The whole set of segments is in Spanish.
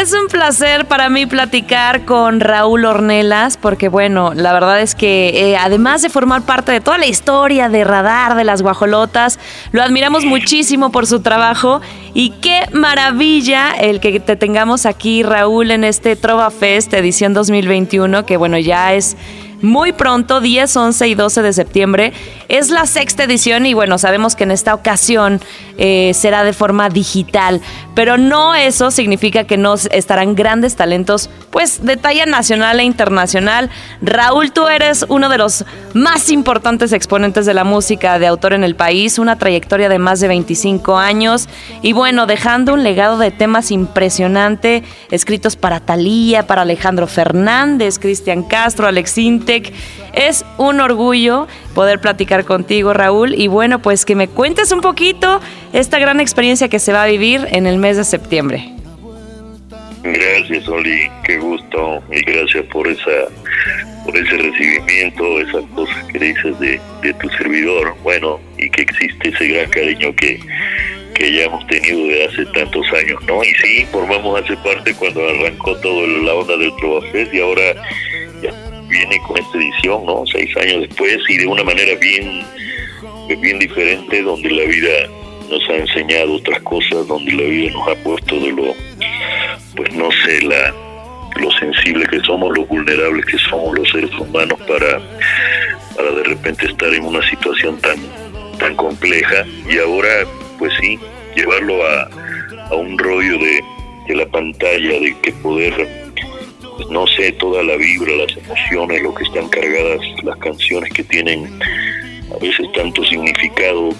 Es un placer para mí platicar con Raúl Ornelas, porque bueno, la verdad es que eh, además de formar parte de toda la historia de Radar de las Guajolotas, lo admiramos muchísimo por su trabajo. Y qué maravilla el que te tengamos aquí, Raúl, en este Trova Fest edición 2021, que bueno, ya es muy pronto, 10, 11 y 12 de septiembre. Es la sexta edición y bueno, sabemos que en esta ocasión eh, será de forma digital, pero no eso significa que no estarán grandes talentos, pues de talla nacional e internacional. Raúl, tú eres uno de los más importantes exponentes de la música de autor en el país, una trayectoria de más de 25 años y bueno, dejando un legado de temas impresionante, escritos para Talía, para Alejandro Fernández, Cristian Castro, Alex Intec. Es un orgullo poder platicar contigo, Raúl, y bueno, pues que me cuentes un poquito esta gran experiencia que se va a vivir en el mes de septiembre. Gracias, Oli, qué gusto y gracias por esa por ese recibimiento, esas cosas que dices de, de tu servidor, bueno, y que existe ese gran cariño que, que ya hemos tenido de hace tantos años, ¿no? Y sí, formamos hace parte cuando arrancó todo la onda del Trovafest y ahora viene con esta edición, ¿no? Seis años después y de una manera bien, bien diferente, donde la vida nos ha enseñado otras cosas, donde la vida nos ha puesto de lo, pues no sé, la lo sensible que somos, lo vulnerables que somos los seres humanos para, para de repente estar en una situación tan, tan compleja y ahora, pues sí, llevarlo a, a un rollo de, de la pantalla, de que poder pues no sé, toda la vibra, las emociones, lo que están cargadas, las canciones que tienen a veces tanto significado,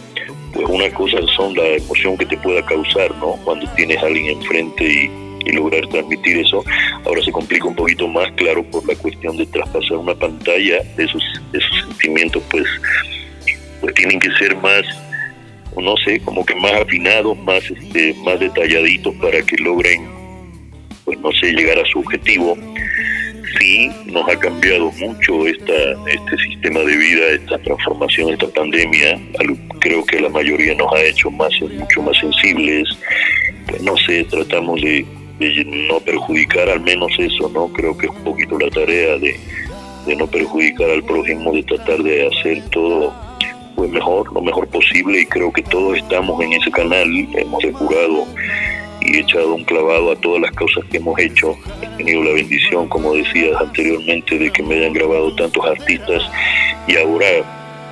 pues una cosa son la emoción que te pueda causar, ¿no? Cuando tienes a alguien enfrente y, lograr transmitir eso. Ahora se complica un poquito más, claro, por la cuestión de traspasar una pantalla, esos, esos sentimientos, pues, pues tienen que ser más no sé, como que más afinados, más este, más detalladitos para que logren pues no sé, llegar a su objetivo. Sí, nos ha cambiado mucho esta, este sistema de vida, esta transformación, esta pandemia. Creo que la mayoría nos ha hecho más, mucho más sensibles. Pues no sé, tratamos de, no perjudicar al menos eso, ¿no? Creo que es un poquito la tarea de, de no perjudicar al prójimo, de tratar de hacer todo pues mejor, lo mejor posible y creo que todos estamos en ese canal, hemos depurado y echado un clavado a todas las causas que hemos hecho. He tenido la bendición, como decías anteriormente, de que me hayan grabado tantos artistas y ahora,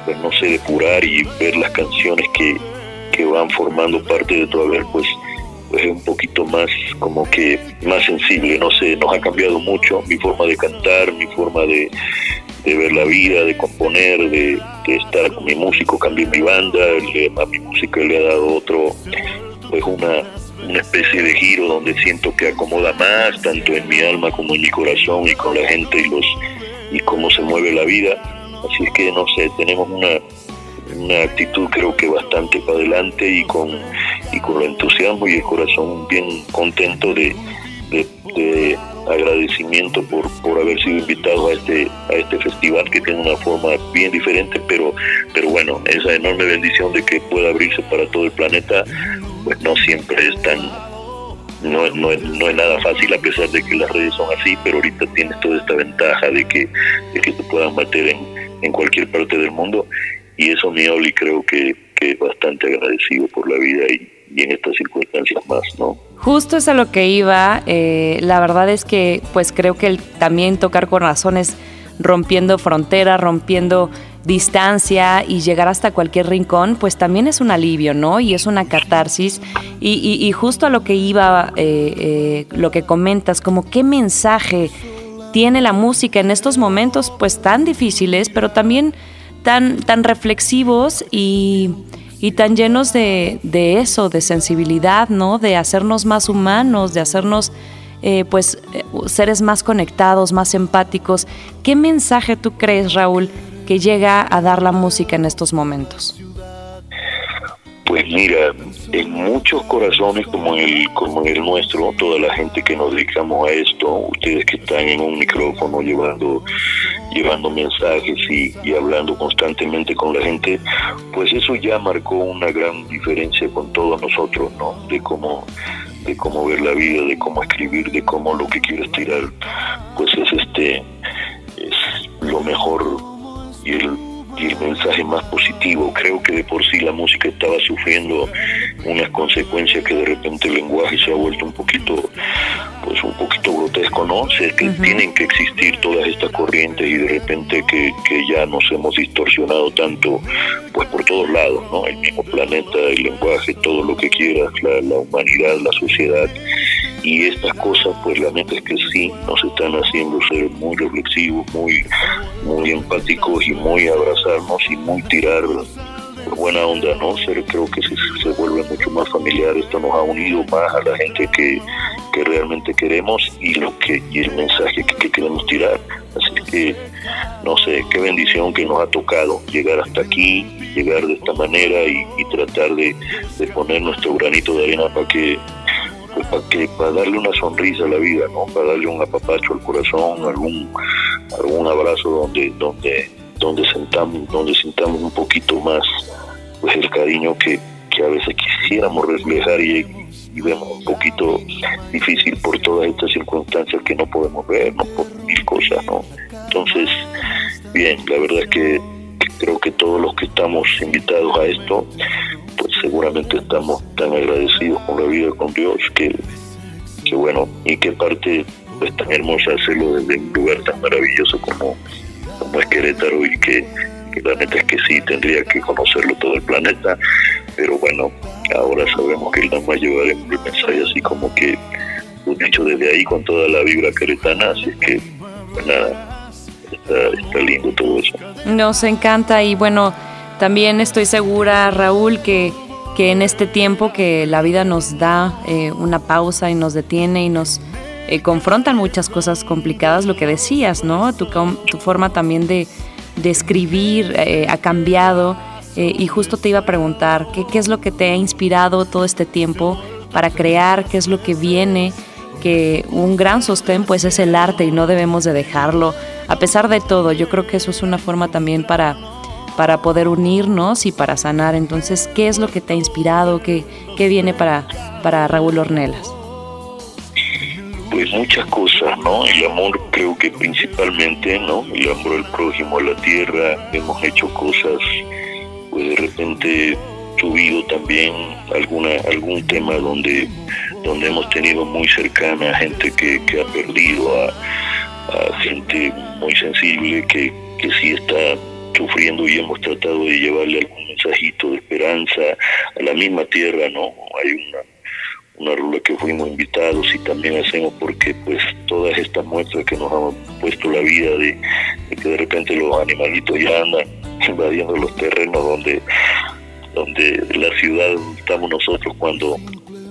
pues no sé, depurar y ver las canciones que, que van formando parte de tu haber, pues, pues es un poquito más como que más sensible, no sé, nos ha cambiado mucho mi forma de cantar, mi forma de, de ver la vida, de componer, de, de, estar con mi músico, cambié mi banda, a mi música le ha dado otro, pues una, una especie de giro donde siento que acomoda más, tanto en mi alma como en mi corazón y con la gente y los y cómo se mueve la vida. Así es que no sé, tenemos una, una actitud creo que bastante para adelante y con y con el entusiasmo y el corazón bien contento de, de, agradecimiento por, por haber sido invitado a este a este festival que tiene una forma bien diferente pero pero bueno esa enorme bendición de que pueda abrirse para todo el planeta pues no siempre es tan, no, no, no es nada fácil a pesar de que las redes son así, pero ahorita tienes toda esta ventaja de que, de que te puedan meter en, en cualquier parte del mundo y eso mi Oli creo que, que es bastante agradecido por la vida y, y en estas circunstancias más, ¿no? Justo es a lo que iba. Eh, la verdad es que, pues creo que el, también tocar corazones rompiendo fronteras, rompiendo distancia y llegar hasta cualquier rincón, pues también es un alivio, ¿no? Y es una catarsis. Y, justo a lo que iba, eh, eh, lo que comentas, como qué mensaje tiene la música en estos momentos, pues tan difíciles, pero también tan, tan reflexivos y, tan llenos de, de, eso, de sensibilidad, ¿no? De hacernos más humanos, de hacernos eh, pues seres más conectados, más empáticos. ¿Qué mensaje tú crees, Raúl, que llega a dar la música en estos momentos? Pues mira, en muchos corazones como el, como el nuestro, toda la gente que nos dedicamos a esto, ustedes que están en un micrófono llevando, llevando mensajes y, y hablando constantemente con la gente, pues eso ya marcó una gran diferencia con todos nosotros, ¿no? De cómo de cómo ver la vida, de cómo escribir, de cómo lo que quieres tirar, pues es este es lo mejor y el y el mensaje más positivo. Creo que de por sí la música estaba sufriendo unas consecuencias que de repente el lenguaje se ha vuelto un poquito, pues un poquito grotesco, ¿no? sé que tienen que existir todas estas corrientes y de repente que, que ya nos hemos distorsionado tanto, pues por todos lados, ¿no? El mismo planeta, el lenguaje, todo lo que quieras, la, la humanidad, la sociedad y estas cosas pues la neta es que sí nos están haciendo ser muy reflexivos, muy, muy empáticos y muy abrazarnos y muy tirar por buena onda, ¿no? Ser, creo que se, se vuelve mucho más familiar, esto nos ha unido más a la gente que, que realmente queremos y lo que y el mensaje que, queremos tirar. Así que no sé, qué bendición que nos ha tocado llegar hasta aquí, llegar de esta manera y, y tratar de, de poner nuestro granito de arena para que para que para darle una sonrisa a la vida, ¿no? Para darle un apapacho al corazón, algún algún abrazo donde donde donde sentamos donde sintamos un poquito más pues el cariño que, que a veces quisiéramos reflejar y, y vemos un poquito difícil por todas estas circunstancias que no podemos ver, no por mil cosas, ¿no? Entonces, bien, la verdad es que creo que todos los que estamos invitados a esto seguramente estamos tan agradecidos con la vida con Dios que, que bueno, y que parte pues tan hermosa hacerlo desde un lugar tan maravilloso como, como es Querétaro y que, la neta es que sí, tendría que conocerlo todo el planeta, pero bueno, ahora sabemos que él nada más llevará un mensaje así como que un dicho desde ahí con toda la vibra queretana, así que pues nada, está, está lindo todo eso. Nos encanta y bueno, también estoy segura, Raúl, que, que en este tiempo que la vida nos da eh, una pausa y nos detiene y nos eh, confrontan muchas cosas complicadas, lo que decías, ¿no? Tu, tu forma también de, de escribir eh, ha cambiado y justo te iba a preguntar, ¿qué, ¿qué es lo que te ha inspirado todo este tiempo para crear? ¿Qué es lo que viene? que un gran sostén pues es el arte y no debemos de dejarlo a pesar de todo yo creo que eso es una forma también para para poder unirnos y para sanar. Entonces, ¿qué es lo que te ha inspirado? ¿Qué, qué viene para, para Raúl Ornelas? Pues muchas cosas, ¿no? El amor creo que principalmente, ¿no? El amor al prójimo, a la tierra, hemos hecho cosas, pues de repente subido también alguna algún tema donde donde hemos tenido muy cercana gente que, que ha perdido a, a gente muy sensible que, que sí está sufriendo y hemos tratado de llevarle algún mensajito de esperanza a la misma tierra, ¿no? Hay una una rula que fuimos invitados y también hacemos porque pues todas estas muestras que nos han puesto la vida de, que de repente los animalitos ya andan invadiendo los terrenos donde donde la ciudad estamos nosotros cuando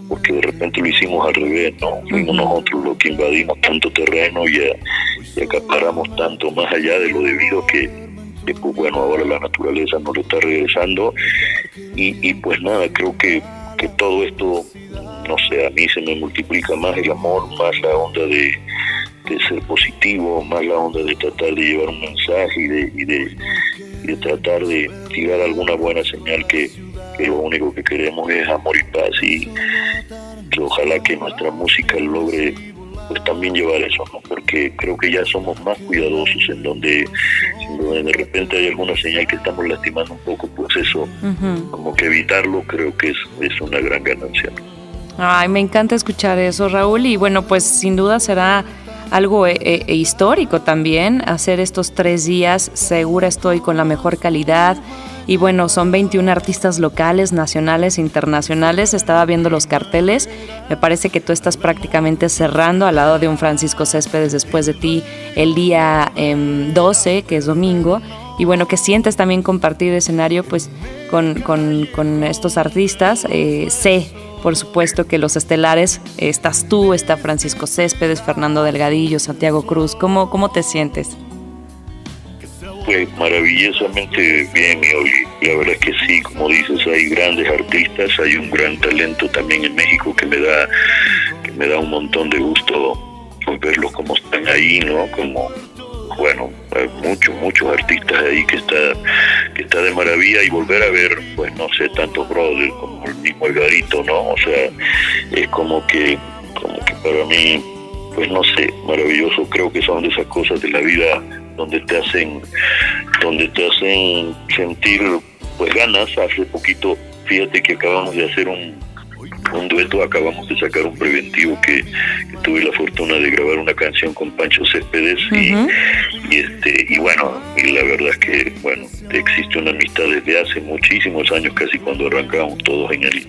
porque de repente lo hicimos al revés, ¿no? Fuimos nosotros los que invadimos tanto terreno y, y acaparamos tanto más allá de lo debido que, que pues bueno, ahora la naturaleza nos lo está regresando. Y, y pues nada, creo que, que todo esto, no sé, a mí se me multiplica más el amor, más la onda de, de ser positivo, más la onda de tratar de llevar un mensaje y de, y de, y tratar de tirar alguna buena señal que, que lo único que queremos es amor y paz. Y que ojalá que nuestra música logre pues también llevar eso, ¿no? Porque creo que ya somos más cuidadosos en donde, de repente hay alguna señal que estamos lastimando un poco, pues eso, como que evitarlo creo que es, es una gran ganancia. Ay, me encanta escuchar eso, Raúl, y bueno, pues sin duda será algo eh, eh, histórico también, hacer estos tres días, segura estoy con la mejor calidad y bueno, son 21 artistas locales, nacionales internacionales. Estaba viendo los carteles. Me parece que tú estás prácticamente cerrando al lado de un Francisco Céspedes después de ti el día 12, em, que es domingo. Y bueno, que sientes también compartir escenario pues con, con, estos artistas. Eh, sé, por supuesto, que los estelares, estás tú, está Francisco Céspedes, Fernando Delgadillo, Santiago Cruz. ¿Cómo, cómo te sientes? Pues maravillosamente bien, y la verdad es que sí, como dices, hay grandes artistas, hay un gran talento también en México que me da, que me da un montón de gusto verlos como están ahí, ¿no? Como, bueno, hay muchos, muchos artistas ahí que está, que está de maravilla y volver a ver, pues no sé, tantos brothers como el mismo Edgarito, ¿no? O sea, es como que, como que para mí, pues no sé, maravilloso, creo que son de esas cosas de la vida donde te hacen, donde te hacen sentir pues ganas. Hace poquito, fíjate que acabamos de hacer un, un dueto, acabamos de sacar un preventivo que, tuve la fortuna de grabar una canción con Pancho Céspedes y, este y bueno, y la verdad es que bueno, existe una amistad desde hace muchísimos años, casi cuando arrancamos todos en el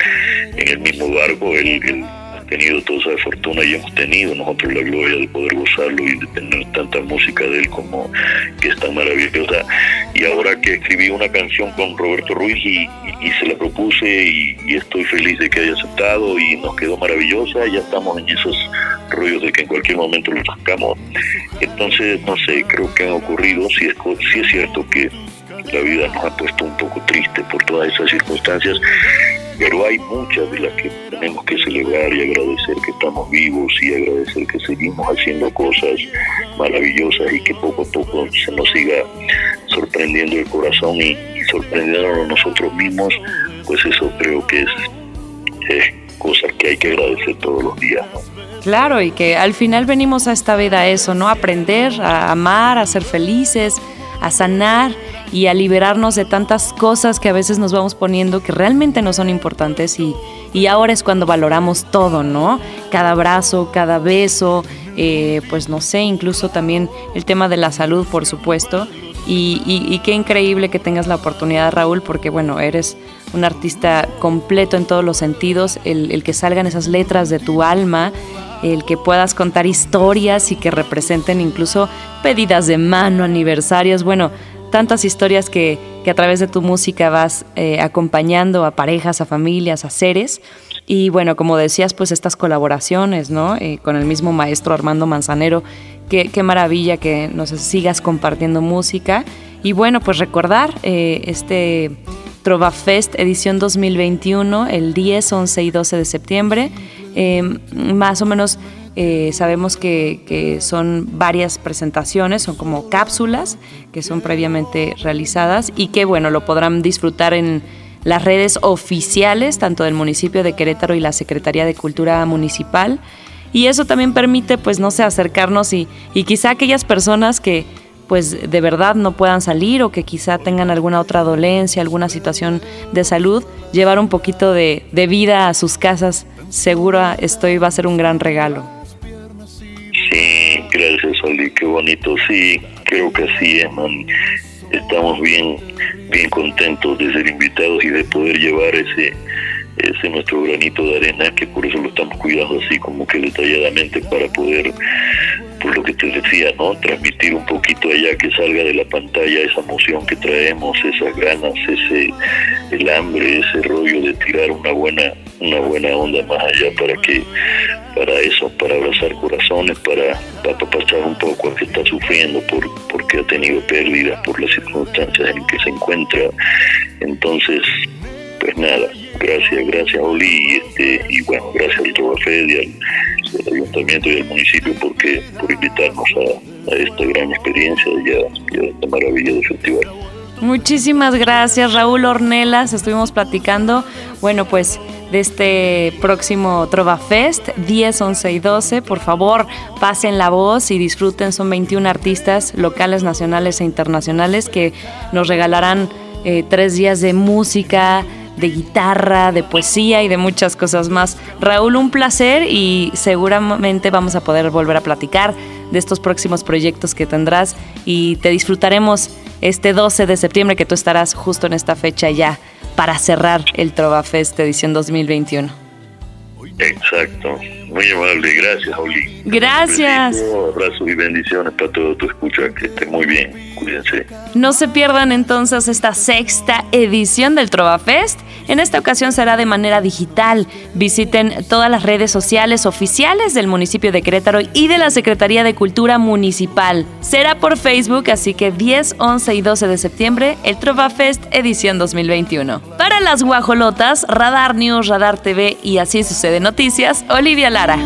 en el mismo barco, el tenido toda esa fortuna y hemos tenido nosotros la gloria de poder gozarlo y de tener tanta música de él como que es tan maravillosa. Y ahora que escribí una canción con Roberto Ruiz y, se la propuse y, estoy feliz de que haya aceptado y nos quedó maravillosa, ya estamos en esos rollos de que en cualquier momento lo sacamos. Entonces, no sé, creo que han ocurrido, si es, si es cierto que la vida nos ha puesto un poco triste por todas esas circunstancias, pero hay muchas de las que tenemos que celebrar y agradecer que estamos vivos y agradecer que seguimos haciendo cosas maravillosas y que poco a poco se nos siga sorprendiendo el corazón y, sorprendiendo a nosotros mismos, pues eso creo que es, cosas que hay que agradecer todos los días. Claro, y que al final venimos a esta vida a eso, ¿no? Aprender, a amar, a ser felices, a sanar y a liberarnos de tantas cosas que a veces nos vamos poniendo que realmente no son importantes y, y ahora es cuando valoramos todo, ¿no? Cada abrazo, cada beso, eh, pues no sé, incluso también el tema de la salud, por supuesto. Y, y, qué increíble que tengas la oportunidad, Raúl, porque bueno, eres un artista completo en todos los sentidos, el, el que salgan esas letras de tu alma el que puedas contar historias y que representen incluso pedidas de mano, aniversarios, bueno, tantas historias que, a través de tu música vas eh, acompañando a parejas, a familias, a seres. Y bueno, como decías, pues estas colaboraciones, ¿no? Eh, con el mismo maestro Armando Manzanero, qué, qué, maravilla que nos sigas compartiendo música. Y bueno, pues recordar eh, este Trova Fest edición 2021, el 10, 11 y 12 de septiembre. Más o menos eh, sabemos que, son varias presentaciones, son como cápsulas que son previamente realizadas y que, bueno, lo podrán disfrutar en las redes oficiales, tanto del municipio de Querétaro y la Secretaría de Cultura Municipal. Y eso también permite, pues, no sé, acercarnos y, y quizá aquellas personas que, pues, de verdad no puedan salir o que quizá tengan alguna otra dolencia, alguna situación de salud, llevar un poquito de, de vida a sus casas, seguro estoy va a ser un gran regalo. Sí, gracias, Oli, qué bonito. Sí, creo que así es, Estamos bien, bien contentos de ser invitados y de poder llevar ese, ese nuestro granito de arena, que por eso lo estamos cuidando así como que detalladamente para poder, por lo que te decía, ¿no? Transmitir un poquito allá, que salga de la pantalla esa emoción que traemos, esas ganas, ese, el hambre, ese rollo de tirar una buena, una buena onda más allá para que para eso, para abrazar corazones, para, para apapachar un poco al que está sufriendo por, porque ha tenido pérdidas por las circunstancias en que se encuentra. Entonces, pues nada, gracias, gracias Oli y, este, y bueno, gracias al y al, ayuntamiento y al municipio porque, por invitarnos a, esta gran experiencia y a, esta maravilla de festival. Muchísimas gracias Raúl Ornelas, estuvimos platicando, bueno pues de este próximo Trova Fest, 10, 11 y 12. Por favor, pasen la voz y disfruten. Son 21 artistas locales, nacionales e internacionales que nos regalarán eh, tres días de música, de guitarra, de poesía y de muchas cosas más. Raúl, un placer y seguramente vamos a poder volver a platicar de estos próximos proyectos que tendrás y te disfrutaremos este 12 de septiembre que tú estarás justo en esta fecha ya para cerrar el Trova Fest edición 2021. Exacto. Muy amable, gracias, Oli. Gracias. Un abrazo y bendiciones para todo tu escucha, que esté muy bien, cuídense. No se pierdan entonces esta sexta edición del Trova Fest. En esta ocasión será de manera digital. Visiten todas las redes sociales oficiales del municipio de Querétaro y de la Secretaría de Cultura Municipal. Será por Facebook, así que 10, 11 y 12 de septiembre, el Trova Fest edición 2021. Para las guajolotas, Radar News, Radar TV y así sucede noticias, Olivia Lara.